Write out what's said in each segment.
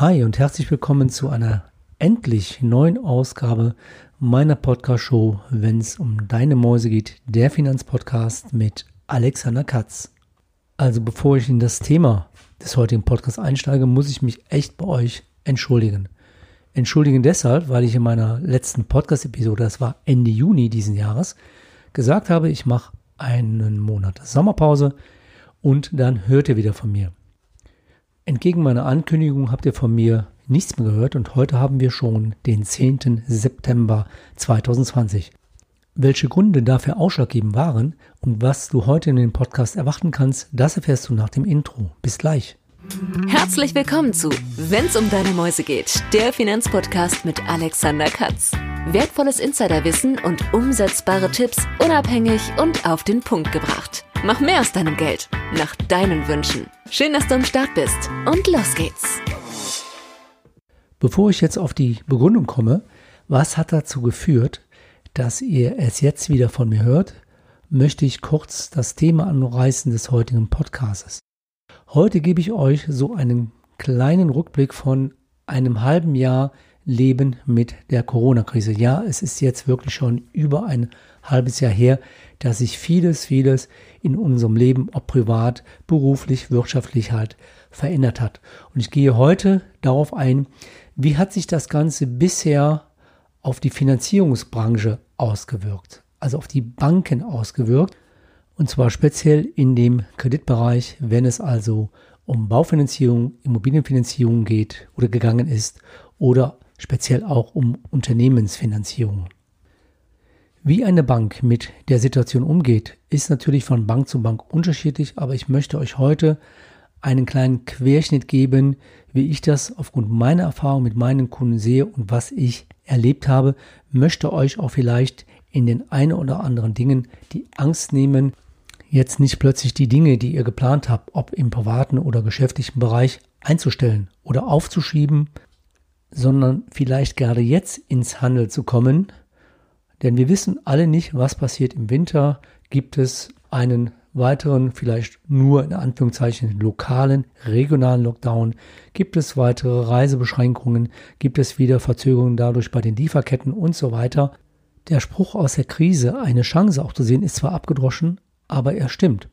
Hi und herzlich willkommen zu einer endlich neuen Ausgabe meiner Podcast-Show, wenn es um deine Mäuse geht, der Finanzpodcast mit Alexander Katz. Also bevor ich in das Thema des heutigen Podcasts einsteige, muss ich mich echt bei euch entschuldigen. Entschuldigen deshalb, weil ich in meiner letzten Podcast-Episode, das war Ende Juni diesen Jahres, gesagt habe, ich mache einen Monat Sommerpause und dann hört ihr wieder von mir. Entgegen meiner Ankündigung habt ihr von mir nichts mehr gehört und heute haben wir schon den 10. September 2020. Welche Gründe dafür ausschlaggebend waren und was du heute in dem Podcast erwarten kannst, das erfährst du nach dem Intro. Bis gleich. Herzlich willkommen zu Wenn's um deine Mäuse geht, der Finanzpodcast mit Alexander Katz. Wertvolles Insiderwissen und umsetzbare Tipps unabhängig und auf den Punkt gebracht. Mach mehr aus deinem Geld, nach deinen Wünschen. Schön, dass du am Start bist und los geht's. Bevor ich jetzt auf die Begründung komme, was hat dazu geführt, dass ihr es jetzt wieder von mir hört, möchte ich kurz das Thema anreißen des heutigen Podcasts. Heute gebe ich euch so einen kleinen Rückblick von einem halben Jahr Leben mit der Corona-Krise. Ja, es ist jetzt wirklich schon über ein halbes Jahr her, dass sich vieles, vieles in unserem Leben, ob privat, beruflich, wirtschaftlich halt verändert hat. Und ich gehe heute darauf ein, wie hat sich das Ganze bisher auf die Finanzierungsbranche ausgewirkt, also auf die Banken ausgewirkt, und zwar speziell in dem Kreditbereich, wenn es also um Baufinanzierung, Immobilienfinanzierung geht oder gegangen ist oder speziell auch um Unternehmensfinanzierung. Wie eine Bank mit der Situation umgeht, ist natürlich von Bank zu Bank unterschiedlich, aber ich möchte euch heute einen kleinen Querschnitt geben, wie ich das aufgrund meiner Erfahrung mit meinen Kunden sehe und was ich erlebt habe, möchte euch auch vielleicht in den ein oder anderen Dingen die Angst nehmen, jetzt nicht plötzlich die Dinge, die ihr geplant habt, ob im privaten oder geschäftlichen Bereich einzustellen oder aufzuschieben, sondern vielleicht gerade jetzt ins Handel zu kommen, denn wir wissen alle nicht, was passiert im Winter. Gibt es einen weiteren, vielleicht nur in Anführungszeichen lokalen, regionalen Lockdown? Gibt es weitere Reisebeschränkungen? Gibt es wieder Verzögerungen dadurch bei den Lieferketten und so weiter? Der Spruch aus der Krise, eine Chance auch zu sehen, ist zwar abgedroschen, aber er stimmt.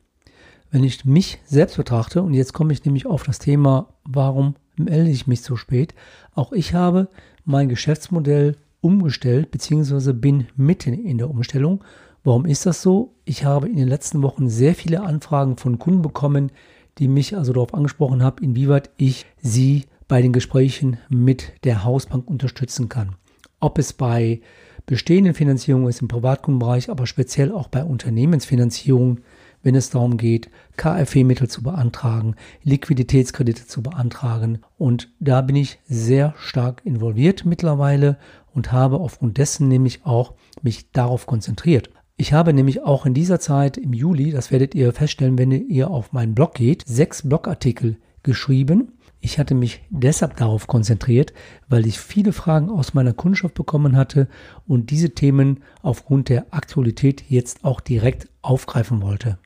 Wenn ich mich selbst betrachte, und jetzt komme ich nämlich auf das Thema, warum melde ich mich so spät? Auch ich habe mein Geschäftsmodell umgestellt, beziehungsweise bin mitten in der Umstellung. Warum ist das so? Ich habe in den letzten Wochen sehr viele Anfragen von Kunden bekommen, die mich also darauf angesprochen haben, inwieweit ich sie bei den Gesprächen mit der Hausbank unterstützen kann. Ob es bei bestehenden Finanzierungen ist im Privatkundenbereich, aber speziell auch bei Unternehmensfinanzierungen wenn es darum geht, KfW-Mittel zu beantragen, Liquiditätskredite zu beantragen. Und da bin ich sehr stark involviert mittlerweile und habe aufgrund dessen nämlich auch mich darauf konzentriert. Ich habe nämlich auch in dieser Zeit im Juli, das werdet ihr feststellen, wenn ihr auf meinen Blog geht, sechs Blogartikel geschrieben. Ich hatte mich deshalb darauf konzentriert, weil ich viele Fragen aus meiner Kundschaft bekommen hatte und diese Themen aufgrund der Aktualität jetzt auch direkt aufgreifen wollte.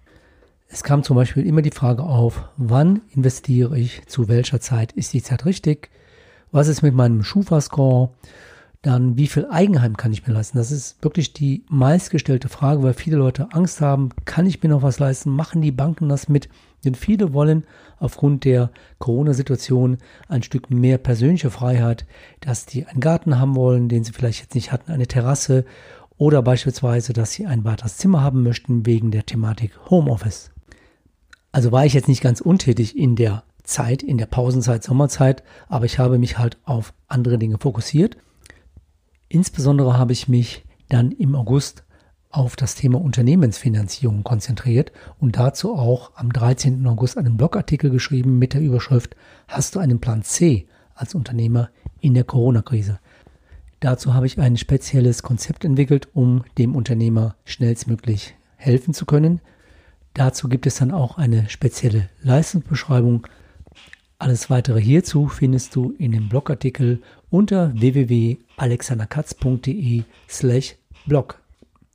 Es kam zum Beispiel immer die Frage auf, wann investiere ich, zu welcher Zeit ist die Zeit richtig, was ist mit meinem Schufa-Score, dann wie viel Eigenheim kann ich mir leisten. Das ist wirklich die meistgestellte Frage, weil viele Leute Angst haben, kann ich mir noch was leisten, machen die Banken das mit, denn viele wollen aufgrund der Corona-Situation ein Stück mehr persönliche Freiheit, dass die einen Garten haben wollen, den sie vielleicht jetzt nicht hatten, eine Terrasse oder beispielsweise, dass sie ein weiteres Zimmer haben möchten wegen der Thematik Homeoffice. Also war ich jetzt nicht ganz untätig in der Zeit, in der Pausenzeit, Sommerzeit, aber ich habe mich halt auf andere Dinge fokussiert. Insbesondere habe ich mich dann im August auf das Thema Unternehmensfinanzierung konzentriert und dazu auch am 13. August einen Blogartikel geschrieben mit der Überschrift Hast du einen Plan C als Unternehmer in der Corona-Krise? Dazu habe ich ein spezielles Konzept entwickelt, um dem Unternehmer schnellstmöglich helfen zu können, Dazu gibt es dann auch eine spezielle Leistungsbeschreibung. Alles weitere hierzu findest du in dem Blogartikel unter www.alexanderkatz.de slash blog.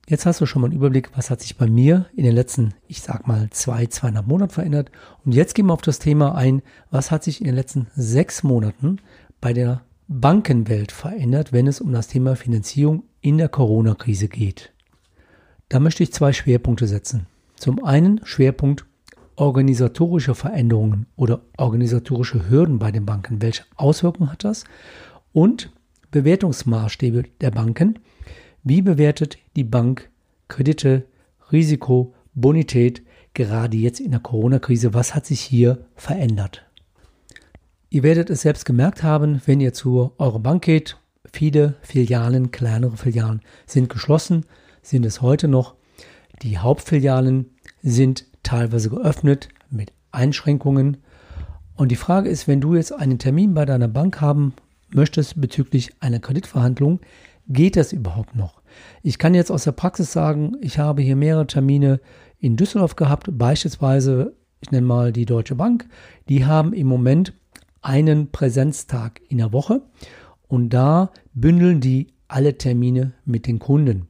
Jetzt hast du schon mal einen Überblick, was hat sich bei mir in den letzten, ich sag mal, zwei, zweieinhalb Monaten verändert. Und jetzt gehen wir auf das Thema ein, was hat sich in den letzten sechs Monaten bei der Bankenwelt verändert, wenn es um das Thema Finanzierung in der Corona-Krise geht. Da möchte ich zwei Schwerpunkte setzen. Zum einen Schwerpunkt organisatorische Veränderungen oder organisatorische Hürden bei den Banken. Welche Auswirkungen hat das? Und Bewertungsmaßstäbe der Banken. Wie bewertet die Bank Kredite, Risiko, Bonität gerade jetzt in der Corona-Krise? Was hat sich hier verändert? Ihr werdet es selbst gemerkt haben, wenn ihr zu eurer Bank geht. Viele Filialen, kleinere Filialen sind geschlossen, sind es heute noch. Die Hauptfilialen sind teilweise geöffnet mit Einschränkungen. Und die Frage ist, wenn du jetzt einen Termin bei deiner Bank haben möchtest bezüglich einer Kreditverhandlung, geht das überhaupt noch? Ich kann jetzt aus der Praxis sagen, ich habe hier mehrere Termine in Düsseldorf gehabt, beispielsweise, ich nenne mal die Deutsche Bank, die haben im Moment einen Präsenztag in der Woche und da bündeln die alle Termine mit den Kunden.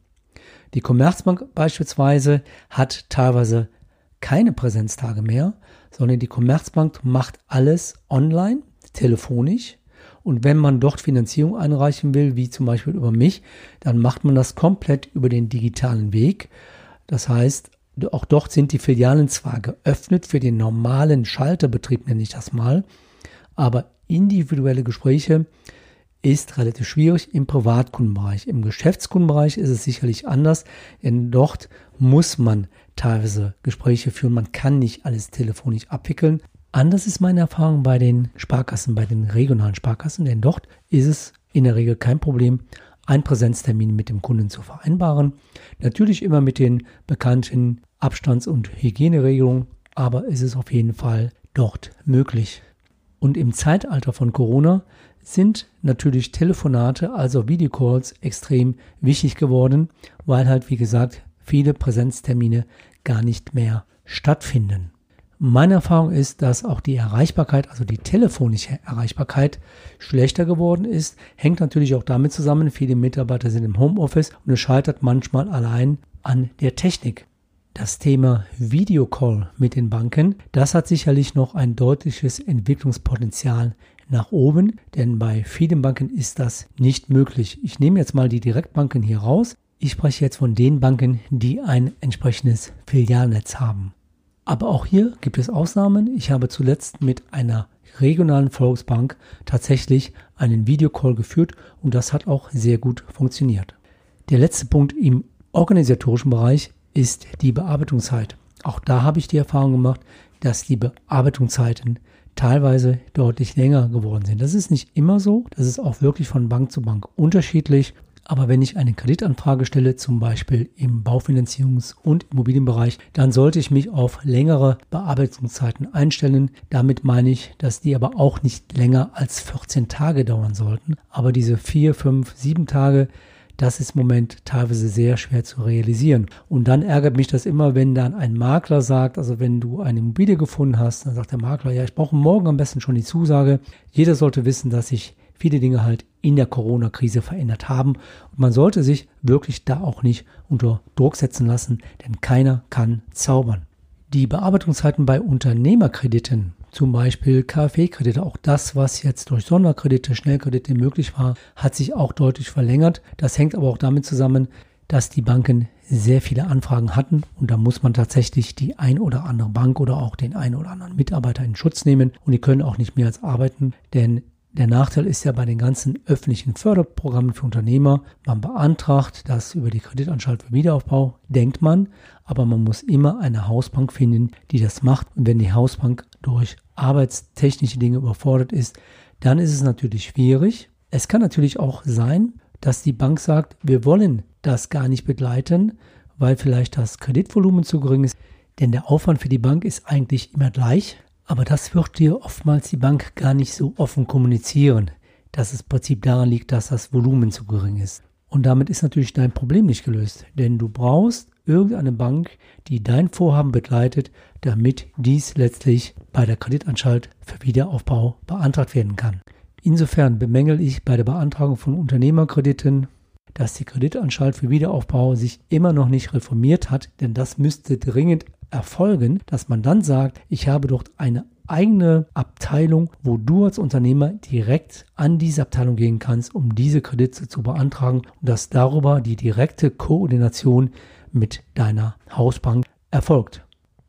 Die Commerzbank beispielsweise hat teilweise keine Präsenztage mehr, sondern die Commerzbank macht alles online, telefonisch. Und wenn man dort Finanzierung einreichen will, wie zum Beispiel über mich, dann macht man das komplett über den digitalen Weg. Das heißt, auch dort sind die Filialen zwar geöffnet für den normalen Schalterbetrieb, nenne ich das mal, aber individuelle Gespräche ist relativ schwierig im Privatkundenbereich. Im Geschäftskundenbereich ist es sicherlich anders, denn dort muss man teilweise Gespräche führen. Man kann nicht alles telefonisch abwickeln. Anders ist meine Erfahrung bei den Sparkassen, bei den regionalen Sparkassen, denn dort ist es in der Regel kein Problem, einen Präsenztermin mit dem Kunden zu vereinbaren. Natürlich immer mit den bekannten Abstands- und Hygieneregelungen, aber es ist auf jeden Fall dort möglich. Und im Zeitalter von Corona sind natürlich Telefonate, also Videocalls, extrem wichtig geworden, weil halt, wie gesagt, viele Präsenztermine gar nicht mehr stattfinden. Meine Erfahrung ist, dass auch die Erreichbarkeit, also die telefonische Erreichbarkeit, schlechter geworden ist. Hängt natürlich auch damit zusammen, viele Mitarbeiter sind im Homeoffice und es scheitert manchmal allein an der Technik. Das Thema Videocall mit den Banken, das hat sicherlich noch ein deutliches Entwicklungspotenzial nach oben, denn bei vielen Banken ist das nicht möglich. Ich nehme jetzt mal die Direktbanken hier raus. Ich spreche jetzt von den Banken, die ein entsprechendes Filialnetz haben. Aber auch hier gibt es Ausnahmen. Ich habe zuletzt mit einer regionalen Volksbank tatsächlich einen Videocall geführt und das hat auch sehr gut funktioniert. Der letzte Punkt im organisatorischen Bereich ist die Bearbeitungszeit. Auch da habe ich die Erfahrung gemacht, dass die Bearbeitungszeiten teilweise deutlich länger geworden sind. Das ist nicht immer so, das ist auch wirklich von Bank zu Bank unterschiedlich. Aber wenn ich eine Kreditanfrage stelle, zum Beispiel im Baufinanzierungs- und Immobilienbereich, dann sollte ich mich auf längere Bearbeitungszeiten einstellen. Damit meine ich, dass die aber auch nicht länger als 14 Tage dauern sollten. Aber diese 4, 5, 7 Tage, das ist im Moment teilweise sehr schwer zu realisieren. Und dann ärgert mich das immer, wenn dann ein Makler sagt, also wenn du eine Immobilie gefunden hast, dann sagt der Makler, ja, ich brauche morgen am besten schon die Zusage. Jeder sollte wissen, dass sich viele Dinge halt in der Corona-Krise verändert haben. Und man sollte sich wirklich da auch nicht unter Druck setzen lassen, denn keiner kann zaubern. Die Bearbeitungszeiten bei Unternehmerkrediten, zum Beispiel KfW-Kredite, auch das, was jetzt durch Sonderkredite, Schnellkredite möglich war, hat sich auch deutlich verlängert. Das hängt aber auch damit zusammen, dass die Banken sehr viele Anfragen hatten und da muss man tatsächlich die ein oder andere Bank oder auch den ein oder anderen Mitarbeiter in Schutz nehmen und die können auch nicht mehr als arbeiten, denn der Nachteil ist ja bei den ganzen öffentlichen Förderprogrammen für Unternehmer, man beantragt das über die Kreditanstalt für Wiederaufbau, denkt man, aber man muss immer eine Hausbank finden, die das macht. Und wenn die Hausbank durch arbeitstechnische Dinge überfordert ist, dann ist es natürlich schwierig. Es kann natürlich auch sein, dass die Bank sagt, wir wollen das gar nicht begleiten, weil vielleicht das Kreditvolumen zu gering ist. Denn der Aufwand für die Bank ist eigentlich immer gleich. Aber das wird dir oftmals die Bank gar nicht so offen kommunizieren, dass es im Prinzip daran liegt, dass das Volumen zu gering ist. Und damit ist natürlich dein Problem nicht gelöst, denn du brauchst irgendeine Bank, die dein Vorhaben begleitet, damit dies letztlich bei der Kreditanstalt für Wiederaufbau beantragt werden kann. Insofern bemängel ich bei der Beantragung von Unternehmerkrediten, dass die Kreditanstalt für Wiederaufbau sich immer noch nicht reformiert hat, denn das müsste dringend erfolgen, dass man dann sagt, ich habe dort eine eigene Abteilung, wo du als Unternehmer direkt an diese Abteilung gehen kannst, um diese Kredite zu beantragen und dass darüber die direkte Koordination mit deiner Hausbank erfolgt.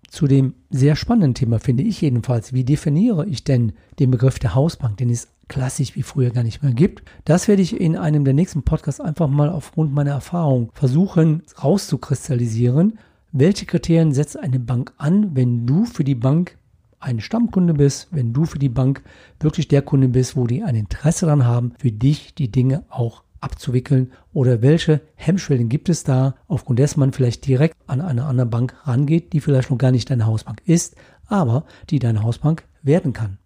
Zu dem sehr spannenden Thema finde ich jedenfalls, wie definiere ich denn den Begriff der Hausbank, den es klassisch wie früher gar nicht mehr gibt. Das werde ich in einem der nächsten Podcasts einfach mal aufgrund meiner Erfahrung versuchen rauszukristallisieren. Welche Kriterien setzt eine Bank an, wenn du für die Bank ein Stammkunde bist, wenn du für die Bank wirklich der Kunde bist, wo die ein Interesse daran haben, für dich die Dinge auch abzuwickeln oder welche Hemmschwellen gibt es da, aufgrund dessen man vielleicht direkt an eine andere Bank rangeht, die vielleicht noch gar nicht deine Hausbank ist, aber die deine Hausbank werden kann.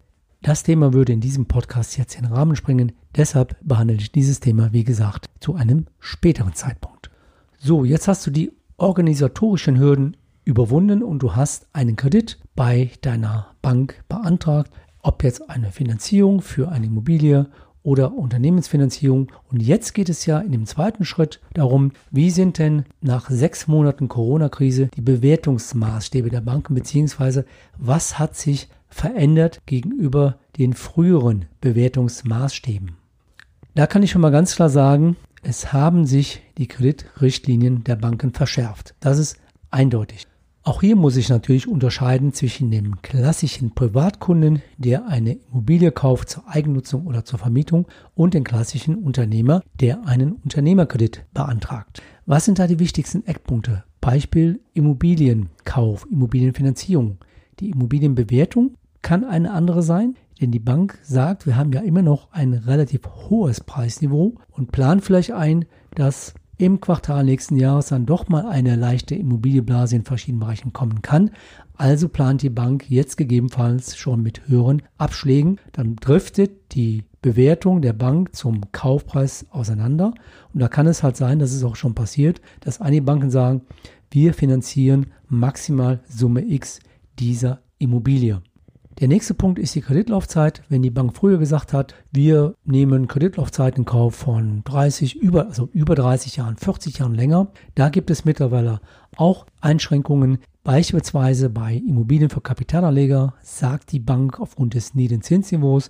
Das Thema würde in diesem Podcast jetzt in den Rahmen springen, deshalb behandle ich dieses Thema, wie gesagt, zu einem späteren Zeitpunkt. So, jetzt hast du die organisatorischen Hürden überwunden und du hast einen Kredit bei deiner Bank beantragt, ob jetzt eine Finanzierung für eine Immobilie oder Unternehmensfinanzierung. Und jetzt geht es ja in dem zweiten Schritt darum, wie sind denn nach sechs Monaten Corona-Krise die Bewertungsmaßstäbe der Banken, beziehungsweise was hat sich verändert gegenüber den früheren Bewertungsmaßstäben. Da kann ich schon mal ganz klar sagen, es haben sich die Kreditrichtlinien der Banken verschärft. Das ist eindeutig. Auch hier muss ich natürlich unterscheiden zwischen dem klassischen Privatkunden, der eine Immobilie kauft zur Eigennutzung oder zur Vermietung, und dem klassischen Unternehmer, der einen Unternehmerkredit beantragt. Was sind da die wichtigsten Eckpunkte? Beispiel Immobilienkauf, Immobilienfinanzierung. Die Immobilienbewertung kann eine andere sein, denn die Bank sagt, wir haben ja immer noch ein relativ hohes Preisniveau und plant vielleicht ein, dass im Quartal nächsten Jahres dann doch mal eine leichte Immobilienblase in verschiedenen Bereichen kommen kann. Also plant die Bank jetzt gegebenenfalls schon mit höheren Abschlägen. Dann driftet die Bewertung der Bank zum Kaufpreis auseinander. Und da kann es halt sein, das ist auch schon passiert, dass einige Banken sagen, wir finanzieren maximal Summe X dieser Immobilie. Der nächste Punkt ist die Kreditlaufzeit. Wenn die Bank früher gesagt hat, wir nehmen Kreditlaufzeit in Kauf von 30, über, also über 30 Jahren, 40 Jahren länger, da gibt es mittlerweile auch Einschränkungen. Beispielsweise bei Immobilien für Kapitalanleger sagt die Bank aufgrund des niedrigen Zinsniveaus,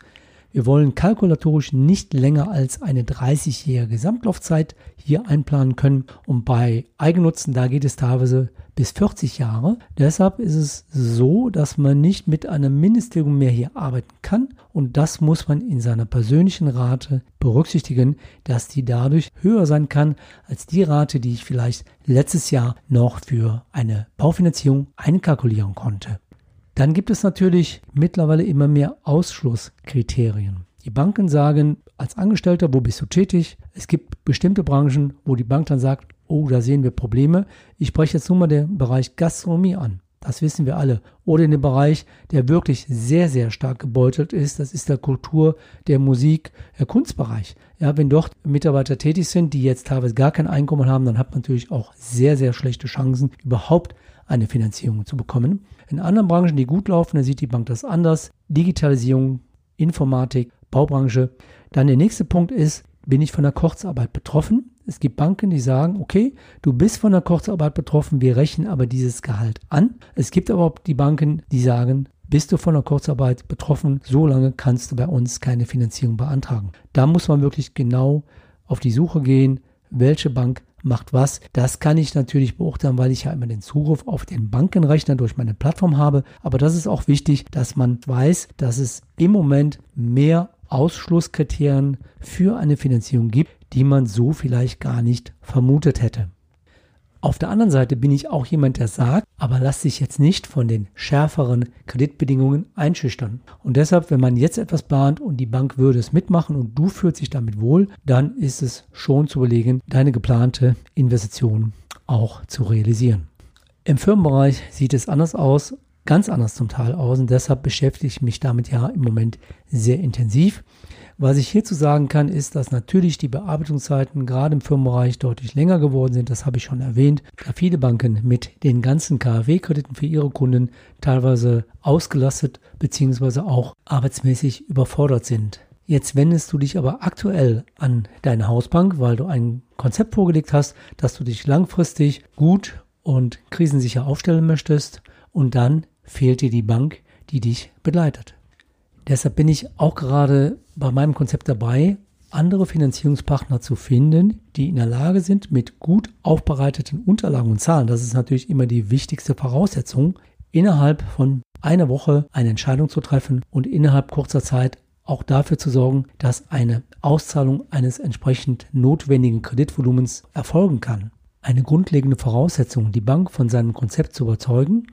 wir wollen kalkulatorisch nicht länger als eine 30-jährige Gesamtlaufzeit hier einplanen können. Und bei Eigennutzen, da geht es teilweise bis 40 Jahre. Deshalb ist es so, dass man nicht mit einer Mindesttilgung mehr hier arbeiten kann. Und das muss man in seiner persönlichen Rate berücksichtigen, dass die dadurch höher sein kann als die Rate, die ich vielleicht letztes Jahr noch für eine Baufinanzierung einkalkulieren konnte. Dann gibt es natürlich mittlerweile immer mehr Ausschlusskriterien. Die Banken sagen als Angestellter, wo bist du tätig? Es gibt bestimmte Branchen, wo die Bank dann sagt, oh, da sehen wir Probleme. Ich spreche jetzt nur mal den Bereich Gastronomie an. Das wissen wir alle. Oder in dem Bereich, der wirklich sehr, sehr stark gebeutelt ist, das ist der Kultur, der Musik, der Kunstbereich. Ja, wenn dort Mitarbeiter tätig sind, die jetzt teilweise gar kein Einkommen haben, dann hat man natürlich auch sehr, sehr schlechte Chancen, überhaupt eine Finanzierung zu bekommen. In anderen Branchen, die gut laufen, da sieht die Bank das anders. Digitalisierung, Informatik, Baubranche. Dann der nächste Punkt ist, bin ich von der Kurzarbeit betroffen? Es gibt Banken, die sagen, okay, du bist von der Kurzarbeit betroffen, wir rechnen aber dieses Gehalt an. Es gibt aber auch die Banken, die sagen, bist du von der Kurzarbeit betroffen, so lange kannst du bei uns keine Finanzierung beantragen. Da muss man wirklich genau auf die Suche gehen, welche Bank macht was. Das kann ich natürlich beurteilen, weil ich ja immer den Zugriff auf den Bankenrechner durch meine Plattform habe. Aber das ist auch wichtig, dass man weiß, dass es im Moment mehr Ausschlusskriterien für eine Finanzierung gibt, die man so vielleicht gar nicht vermutet hätte. Auf der anderen Seite bin ich auch jemand, der sagt, aber lass dich jetzt nicht von den schärferen Kreditbedingungen einschüchtern. Und deshalb, wenn man jetzt etwas plant und die Bank würde es mitmachen und du fühlst dich damit wohl, dann ist es schon zu überlegen, deine geplante Investition auch zu realisieren. Im Firmenbereich sieht es anders aus, ganz anders zum Teil aus und deshalb beschäftige ich mich damit ja im Moment sehr intensiv. Was ich hierzu sagen kann, ist, dass natürlich die Bearbeitungszeiten gerade im Firmenbereich deutlich länger geworden sind. Das habe ich schon erwähnt, da viele Banken mit den ganzen KfW-Krediten für ihre Kunden teilweise ausgelastet bzw. auch arbeitsmäßig überfordert sind. Jetzt wendest du dich aber aktuell an deine Hausbank, weil du ein Konzept vorgelegt hast, dass du dich langfristig gut und krisensicher aufstellen möchtest und dann fehlt dir die Bank, die dich begleitet. Deshalb bin ich auch gerade bei meinem Konzept dabei, andere Finanzierungspartner zu finden, die in der Lage sind, mit gut aufbereiteten Unterlagen und Zahlen, das ist natürlich immer die wichtigste Voraussetzung, innerhalb von einer Woche eine Entscheidung zu treffen und innerhalb kurzer Zeit auch dafür zu sorgen, dass eine Auszahlung eines entsprechend notwendigen Kreditvolumens erfolgen kann. Eine grundlegende Voraussetzung, die Bank von seinem Konzept zu überzeugen,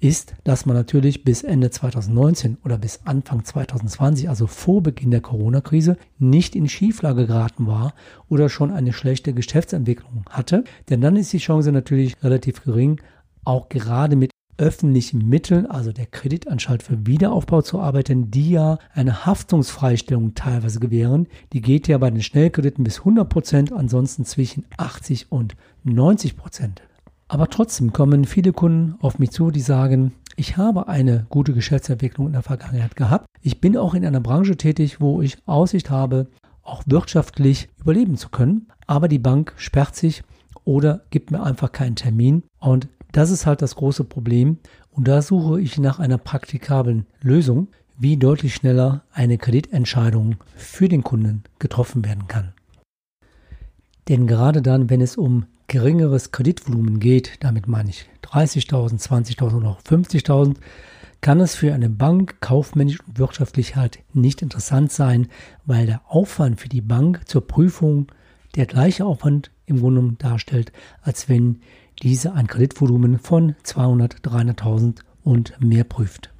ist, dass man natürlich bis Ende 2019 oder bis Anfang 2020, also vor Beginn der Corona-Krise, nicht in Schieflage geraten war oder schon eine schlechte Geschäftsentwicklung hatte. Denn dann ist die Chance natürlich relativ gering, auch gerade mit öffentlichen Mitteln, also der Kreditanstalt für Wiederaufbau zu arbeiten, die ja eine Haftungsfreistellung teilweise gewähren. Die geht ja bei den Schnellkrediten bis 100 Prozent, ansonsten zwischen 80 und 90 Prozent. Aber trotzdem kommen viele Kunden auf mich zu, die sagen, ich habe eine gute Geschäftsentwicklung in der Vergangenheit gehabt. Ich bin auch in einer Branche tätig, wo ich Aussicht habe, auch wirtschaftlich überleben zu können. Aber die Bank sperrt sich oder gibt mir einfach keinen Termin. Und das ist halt das große Problem. Und da suche ich nach einer praktikablen Lösung, wie deutlich schneller eine Kreditentscheidung für den Kunden getroffen werden kann. Denn gerade dann, wenn es um geringeres Kreditvolumen geht, damit meine ich 30.000, 20.000 oder auch 50.000, kann es für eine Bank kaufmännisch und wirtschaftlich halt nicht interessant sein, weil der Aufwand für die Bank zur Prüfung der gleiche Aufwand im Grunde darstellt, als wenn diese ein Kreditvolumen von 200, 300.000 und mehr prüft.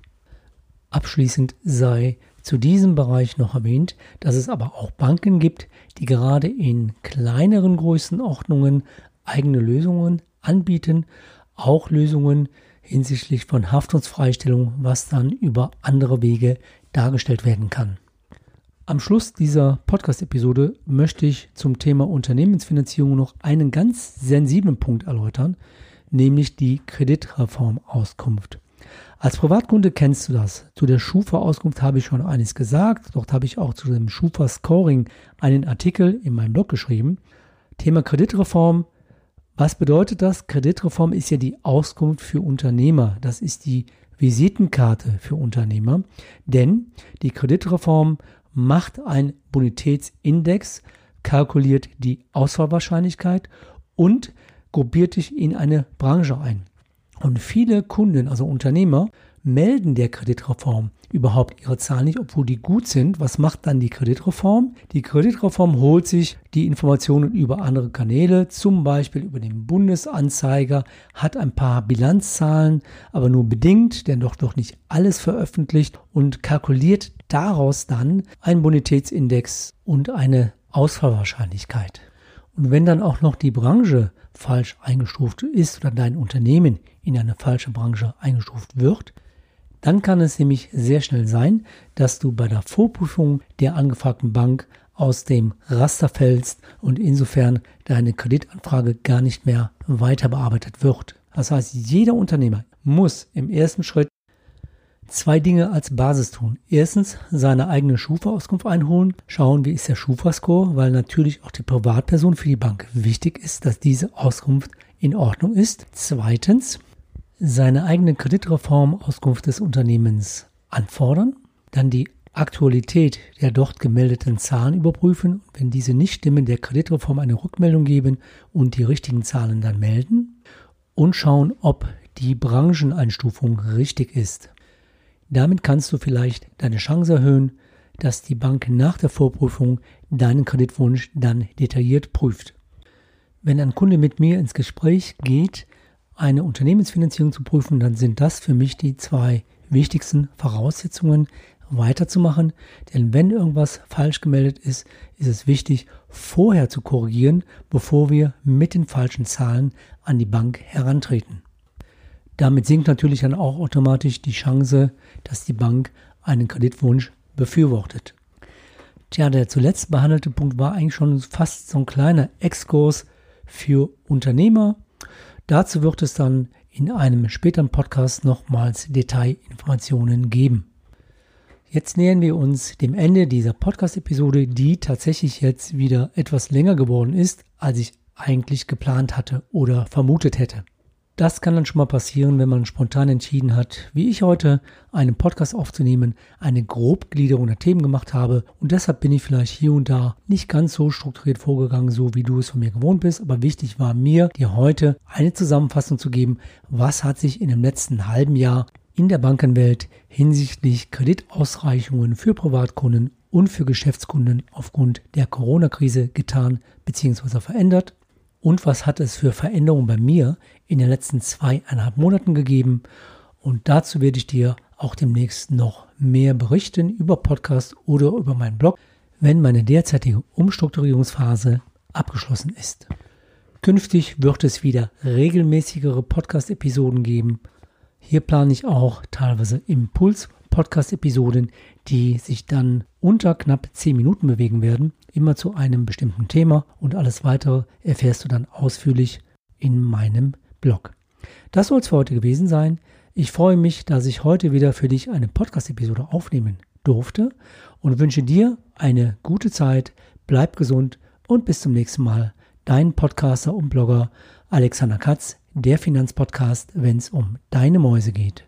Abschließend sei zu diesem Bereich noch erwähnt, dass es aber auch Banken gibt, die gerade in kleineren Größenordnungen eigene Lösungen anbieten, auch Lösungen hinsichtlich von Haftungsfreistellung, was dann über andere Wege dargestellt werden kann. Am Schluss dieser Podcast-Episode möchte ich zum Thema Unternehmensfinanzierung noch einen ganz sensiblen Punkt erläutern, nämlich die Kreditreformauskunft. Als Privatkunde kennst du das. Zu der Schufa-Auskunft habe ich schon einiges gesagt. Dort habe ich auch zu dem Schufa-Scoring einen Artikel in meinem Blog geschrieben. Thema Kreditreform was bedeutet das? Kreditreform ist ja die Auskunft für Unternehmer. Das ist die Visitenkarte für Unternehmer. Denn die Kreditreform macht einen Bonitätsindex, kalkuliert die Ausfallwahrscheinlichkeit und gruppiert dich in eine Branche ein. Und viele Kunden, also Unternehmer, melden der Kreditreform überhaupt ihre Zahlen nicht, obwohl die gut sind. Was macht dann die Kreditreform? Die Kreditreform holt sich die Informationen über andere Kanäle, zum Beispiel über den Bundesanzeiger, hat ein paar Bilanzzahlen, aber nur bedingt, denn doch doch nicht alles veröffentlicht und kalkuliert daraus dann einen Bonitätsindex und eine Ausfallwahrscheinlichkeit. Und wenn dann auch noch die Branche falsch eingestuft ist oder dein Unternehmen in eine falsche Branche eingestuft wird, dann kann es nämlich sehr schnell sein, dass du bei der Vorprüfung der angefragten Bank aus dem Raster fällst und insofern deine Kreditanfrage gar nicht mehr weiter bearbeitet wird. Das heißt, jeder Unternehmer muss im ersten Schritt zwei Dinge als Basis tun. Erstens seine eigene Schufa-Auskunft einholen, schauen, wie ist der Schufa-Score, weil natürlich auch die Privatperson für die Bank wichtig ist, dass diese Auskunft in Ordnung ist. Zweitens seine eigene Kreditreformauskunft des Unternehmens anfordern, dann die Aktualität der dort gemeldeten Zahlen überprüfen und wenn diese nicht stimmen, der Kreditreform eine Rückmeldung geben und die richtigen Zahlen dann melden und schauen, ob die Brancheneinstufung richtig ist. Damit kannst du vielleicht deine Chance erhöhen, dass die Bank nach der Vorprüfung deinen Kreditwunsch dann detailliert prüft. Wenn ein Kunde mit mir ins Gespräch geht, eine Unternehmensfinanzierung zu prüfen, dann sind das für mich die zwei wichtigsten Voraussetzungen, weiterzumachen. Denn wenn irgendwas falsch gemeldet ist, ist es wichtig, vorher zu korrigieren, bevor wir mit den falschen Zahlen an die Bank herantreten. Damit sinkt natürlich dann auch automatisch die Chance, dass die Bank einen Kreditwunsch befürwortet. Tja, der zuletzt behandelte Punkt war eigentlich schon fast so ein kleiner Exkurs für Unternehmer, Dazu wird es dann in einem späteren Podcast nochmals Detailinformationen geben. Jetzt nähern wir uns dem Ende dieser Podcast-Episode, die tatsächlich jetzt wieder etwas länger geworden ist, als ich eigentlich geplant hatte oder vermutet hätte. Das kann dann schon mal passieren, wenn man spontan entschieden hat, wie ich heute, einen Podcast aufzunehmen, eine Grobgliederung der Themen gemacht habe. Und deshalb bin ich vielleicht hier und da nicht ganz so strukturiert vorgegangen, so wie du es von mir gewohnt bist, aber wichtig war mir, dir heute eine Zusammenfassung zu geben, was hat sich in dem letzten halben Jahr in der Bankenwelt hinsichtlich Kreditausreichungen für Privatkunden und für Geschäftskunden aufgrund der Corona-Krise getan bzw. verändert? Und was hat es für Veränderungen bei mir in den letzten zweieinhalb Monaten gegeben. Und dazu werde ich dir auch demnächst noch mehr berichten über Podcast oder über meinen Blog, wenn meine derzeitige Umstrukturierungsphase abgeschlossen ist. Künftig wird es wieder regelmäßigere Podcast-Episoden geben. Hier plane ich auch teilweise Impuls-Podcast-Episoden, die sich dann unter knapp 10 Minuten bewegen werden, immer zu einem bestimmten Thema und alles weitere erfährst du dann ausführlich in meinem Blog. Das soll es für heute gewesen sein. Ich freue mich, dass ich heute wieder für dich eine Podcast-Episode aufnehmen durfte und wünsche dir eine gute Zeit, bleib gesund und bis zum nächsten Mal. Dein Podcaster und Blogger Alexander Katz, der Finanzpodcast, wenn es um deine Mäuse geht.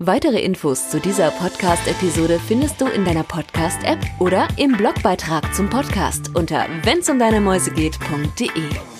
Weitere Infos zu dieser Podcast-Episode findest du in deiner Podcast-App oder im Blogbeitrag zum Podcast unter wennsumdeinemäusegeht.de.